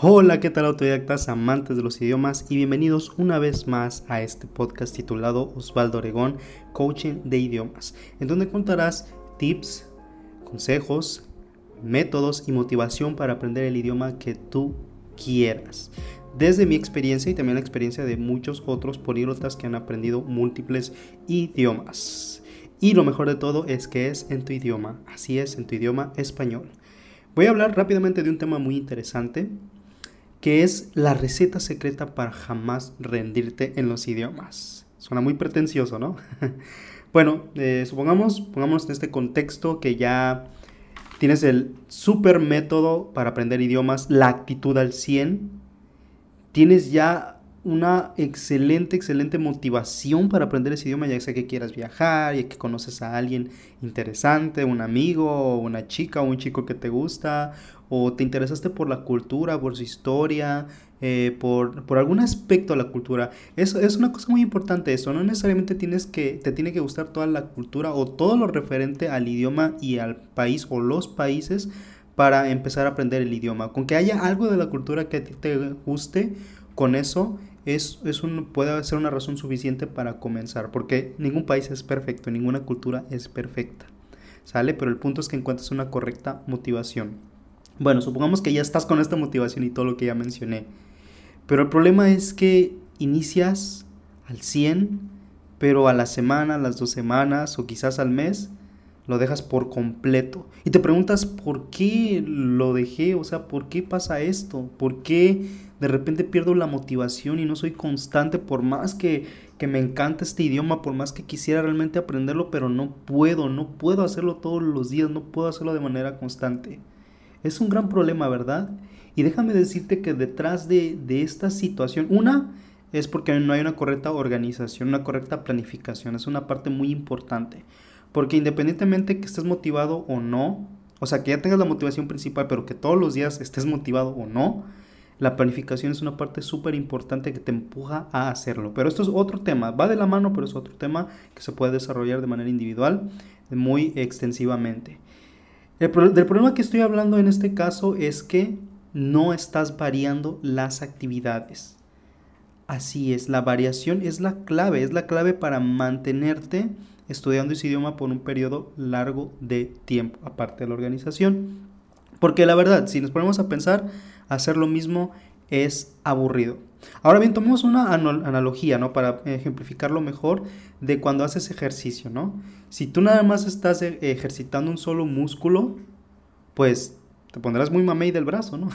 Hola, ¿qué tal autodidactas, amantes de los idiomas y bienvenidos una vez más a este podcast titulado Osvaldo Oregón, Coaching de Idiomas, en donde contarás tips, consejos, métodos y motivación para aprender el idioma que tú quieras. Desde mi experiencia y también la experiencia de muchos otros políglotas que han aprendido múltiples idiomas. Y lo mejor de todo es que es en tu idioma, así es, en tu idioma español. Voy a hablar rápidamente de un tema muy interesante que es la receta secreta para jamás rendirte en los idiomas. Suena muy pretencioso, ¿no? bueno, eh, supongamos, pongamos en este contexto que ya tienes el super método para aprender idiomas, la actitud al 100, tienes ya una excelente, excelente motivación para aprender ese idioma, ya sea que quieras viajar, y que conoces a alguien interesante, un amigo, una chica o un chico que te gusta, o te interesaste por la cultura, por su historia, eh, por, por, algún aspecto de la cultura. Eso es una cosa muy importante eso, no necesariamente tienes que, te tiene que gustar toda la cultura o todo lo referente al idioma y al país o los países para empezar a aprender el idioma. Con que haya algo de la cultura que a ti te guste, con eso es, es un, puede ser una razón suficiente para comenzar, porque ningún país es perfecto, ninguna cultura es perfecta, ¿sale? Pero el punto es que encuentres una correcta motivación. Bueno, supongamos que ya estás con esta motivación y todo lo que ya mencioné, pero el problema es que inicias al 100, pero a la semana, a las dos semanas o quizás al mes, lo dejas por completo. Y te preguntas por qué lo dejé, o sea, por qué pasa esto, por qué de repente pierdo la motivación y no soy constante por más que, que me encanta este idioma, por más que quisiera realmente aprenderlo, pero no puedo, no puedo hacerlo todos los días, no puedo hacerlo de manera constante. Es un gran problema, ¿verdad? Y déjame decirte que detrás de, de esta situación, una es porque no hay una correcta organización, una correcta planificación, es una parte muy importante. Porque independientemente que estés motivado o no, o sea, que ya tengas la motivación principal, pero que todos los días estés motivado o no, la planificación es una parte súper importante que te empuja a hacerlo. Pero esto es otro tema, va de la mano, pero es otro tema que se puede desarrollar de manera individual muy extensivamente. El del problema que estoy hablando en este caso es que no estás variando las actividades. Así es, la variación es la clave, es la clave para mantenerte estudiando ese idioma por un periodo largo de tiempo, aparte de la organización. Porque la verdad, si nos ponemos a pensar, hacer lo mismo es aburrido. Ahora bien, tomemos una analogía, ¿no? Para ejemplificarlo mejor de cuando haces ejercicio, ¿no? Si tú nada más estás e-, ejercitando un solo músculo, pues te pondrás muy mamey del brazo, ¿no?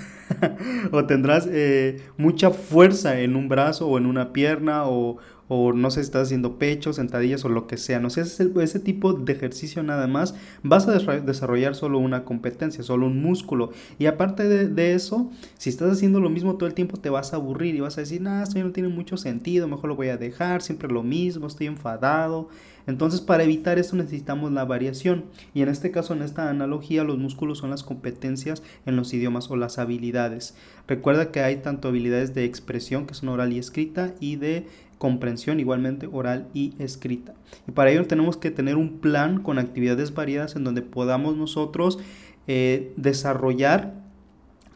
o tendrás eh, mucha fuerza en un brazo o en una pierna o, o no sé si estás haciendo pechos, sentadillas o lo que sea, no sé, ese, ese tipo de ejercicio nada más, vas a desarrollar solo una competencia, solo un músculo. Y aparte de, eso, si estás haciendo lo mismo todo el tiempo, te vas a aburrir y vas a decir, nada, esto ya no tiene mucho sentido, mejor lo voy a dejar, siempre lo mismo, estoy enfadado. Entonces, para evitar eso necesitamos la variación. Y en este caso, en esta analogía, los músculos son las competencias en los idiomas o las habilidades. Recuerda que hay tanto habilidades de expresión, que son oral y escrita, y de comprensión igualmente oral y escrita. Y para ello tenemos que tener un plan con actividades variadas en donde podamos nosotros eh, desarrollar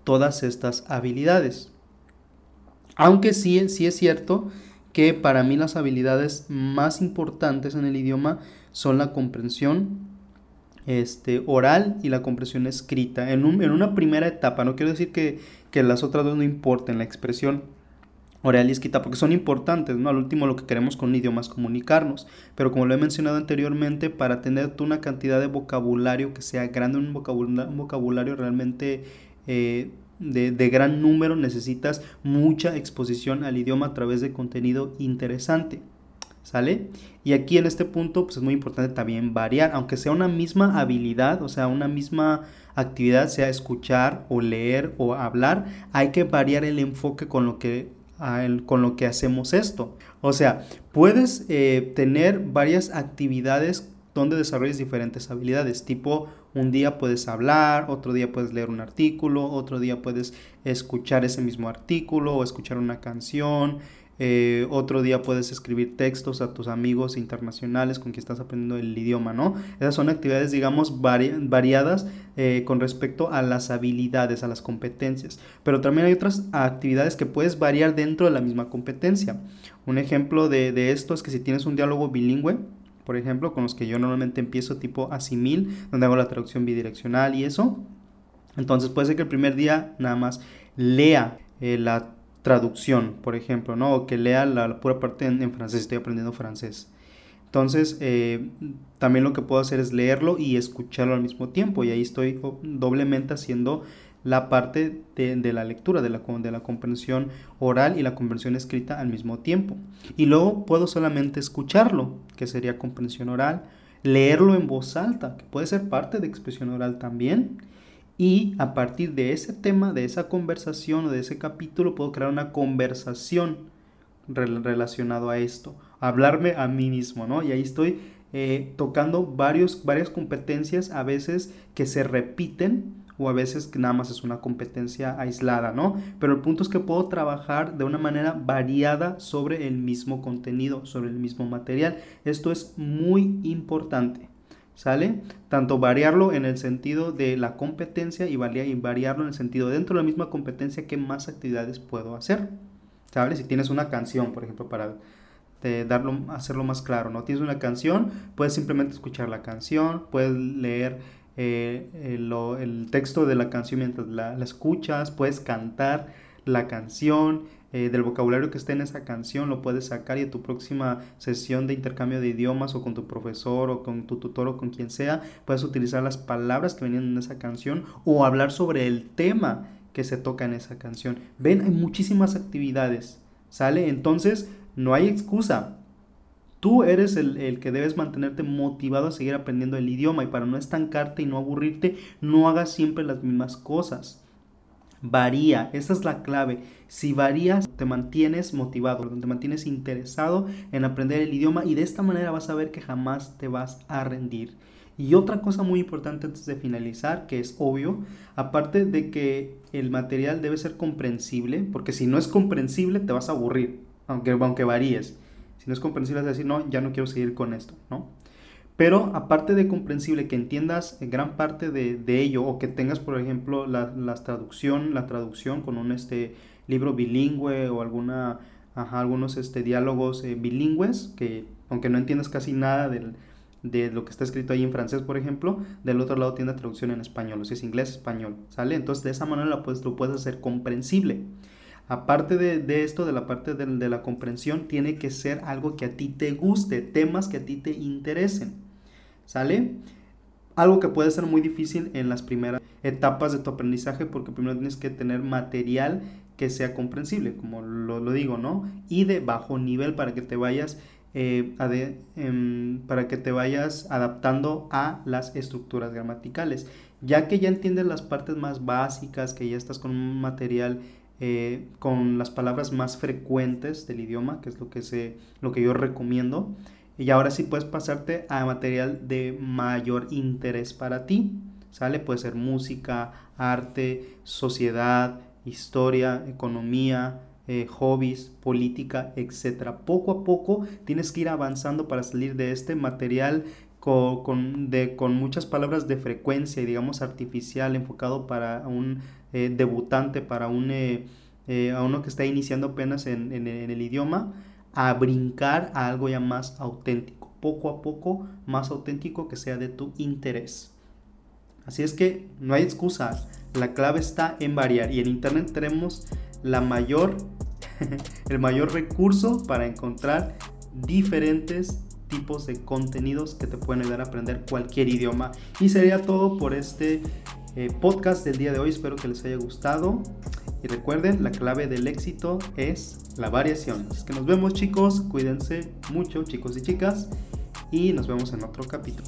todas estas habilidades. Aunque sí, sí es cierto que para mí las habilidades más importantes en el idioma son la comprensión este, oral y la comprensión escrita. En, en una primera etapa, no quiero decir que, que las otras dos no importen, la expresión y escrita, porque son importantes, ¿no? Al último lo que queremos con un idioma es comunicarnos, pero como lo he mencionado anteriormente, para tener una cantidad de vocabulario que sea grande, un vocabulario, un vocabulario realmente eh, de, de, gran número, necesitas mucha exposición al idioma a través de contenido interesante. ¿Sale? Y aquí en este punto pues es muy importante también variar, aunque sea una misma habilidad, o sea, una misma actividad, sea escuchar o leer o hablar, hay que variar el enfoque con lo que con lo que hacemos esto. O sea, puedes eh, tener varias actividades donde desarrolles diferentes habilidades, tipo un día puedes hablar, otro día puedes leer un artículo, otro día puedes escuchar ese mismo artículo o escuchar una canción, eh, otro día puedes escribir textos a tus amigos internacionales con quien estás aprendiendo el idioma, ¿no? Esas son actividades, digamos, variadas eh, con respecto a las habilidades, a las competencias. Pero también hay otras actividades que puedes variar dentro de la misma competencia. Un ejemplo de, de esto es que si tienes un diálogo bilingüe, por ejemplo, con los que yo normalmente empiezo tipo asimil, donde hago la traducción bidireccional y eso. Entonces puede ser que el primer día nada más lea eh, la traducción, por ejemplo, ¿no? O que lea la, pura parte en, francés, estoy aprendiendo francés. Entonces, eh, también lo que puedo hacer es leerlo y escucharlo al mismo tiempo. Y ahí estoy doblemente haciendo la parte de, la lectura, de la, de la comprensión oral y la comprensión escrita al mismo tiempo. Y luego puedo solamente escucharlo, que sería comprensión oral, leerlo en voz alta, que puede ser parte de expresión oral también, y a partir de ese tema, de esa conversación o de ese capítulo, puedo crear una conversación relacionado a esto. Hablarme a mí mismo, ¿no? Y ahí estoy eh, tocando varios, varias competencias a veces que se repiten o a veces que nada más es una competencia aislada, ¿no? Pero el punto es que puedo trabajar de una manera variada sobre el mismo contenido, sobre el mismo material. Esto es muy importante. ¿Sale? Tanto variarlo en el sentido de la competencia y, variarlo en el sentido dentro de la misma competencia, qué más actividades puedo hacer. ¿Sabes? Si tienes una canción, por ejemplo, para darlo, hacerlo más claro, ¿no? Tienes una canción, puedes simplemente escuchar la canción, puedes leer eh, el, texto de la canción mientras la, la escuchas, puedes cantar la canción, eh, del vocabulario que esté en esa canción lo puedes sacar y en tu próxima sesión de intercambio de idiomas o con tu profesor o con tu tutor o con quien sea, puedes utilizar las palabras que venían en esa canción o hablar sobre el tema que se toca en esa canción. Ven, hay muchísimas actividades, ¿sale? Entonces, no hay excusa. Tú eres el, el, que debes mantenerte motivado a seguir aprendiendo el idioma y para no estancarte y no aburrirte, no hagas siempre las mismas cosas. Varía, esa es la clave. Si varías, te mantienes motivado, te mantienes interesado en aprender el idioma y de esta manera vas a ver que jamás te vas a rendir. Y otra cosa muy importante antes de finalizar, que es obvio, aparte de que el material debe ser comprensible, porque si no es comprensible te vas a aburrir, aunque, aunque varíes. Si no es comprensible, a decir, no, ya no quiero seguir con esto, ¿no? Pero aparte de comprensible, que entiendas gran parte de, ello o que tengas, por ejemplo, la, traducción, la traducción con un este, libro bilingüe o alguna, algunos este, diálogos eh, bilingües, que aunque no entiendas casi nada de lo que está escrito ahí en francés, por ejemplo, del otro lado tiene traducción en español, o si es inglés, español, ¿sale? Entonces de esa manera lo puedes, lo puedes hacer comprensible. Aparte de, esto, de la parte de, de la comprensión, tiene que ser algo que a ti te guste, temas que a ti te interesen. ¿Sale? Algo que puede ser muy difícil en las primeras etapas de tu aprendizaje porque primero tienes que tener material que sea comprensible, como lo, digo, ¿no? Y de bajo nivel para que te vayas eh, em, para que te vayas adaptando a las estructuras gramaticales. Ya que ya entiendes las partes más básicas, que ya estás con un material eh, con las palabras más frecuentes del idioma, que es lo que, se, lo que yo recomiendo, y ahora sí puedes pasarte a material de mayor interés para ti. ¿Sale? Puede ser música, arte, sociedad, historia, economía, eh, hobbies, política, etc. Poco a poco tienes que ir avanzando para salir de este material con, de, con muchas palabras de frecuencia y digamos artificial enfocado para un eh, debutante, para un, eh, a uno que está iniciando apenas en, en el idioma a brincar a algo ya más auténtico, poco a poco más auténtico que sea de tu interés. Así es que no hay excusa, la clave está en variar y en internet tenemos la mayor el mayor recurso para encontrar diferentes tipos de contenidos que te pueden ayudar a aprender cualquier idioma. Y sería todo por este eh, podcast del día de hoy. Espero que les haya gustado. Y recuerden, la clave del éxito es la variación. Así que nos vemos chicos, cuídense mucho chicos y chicas y nos vemos en otro capítulo.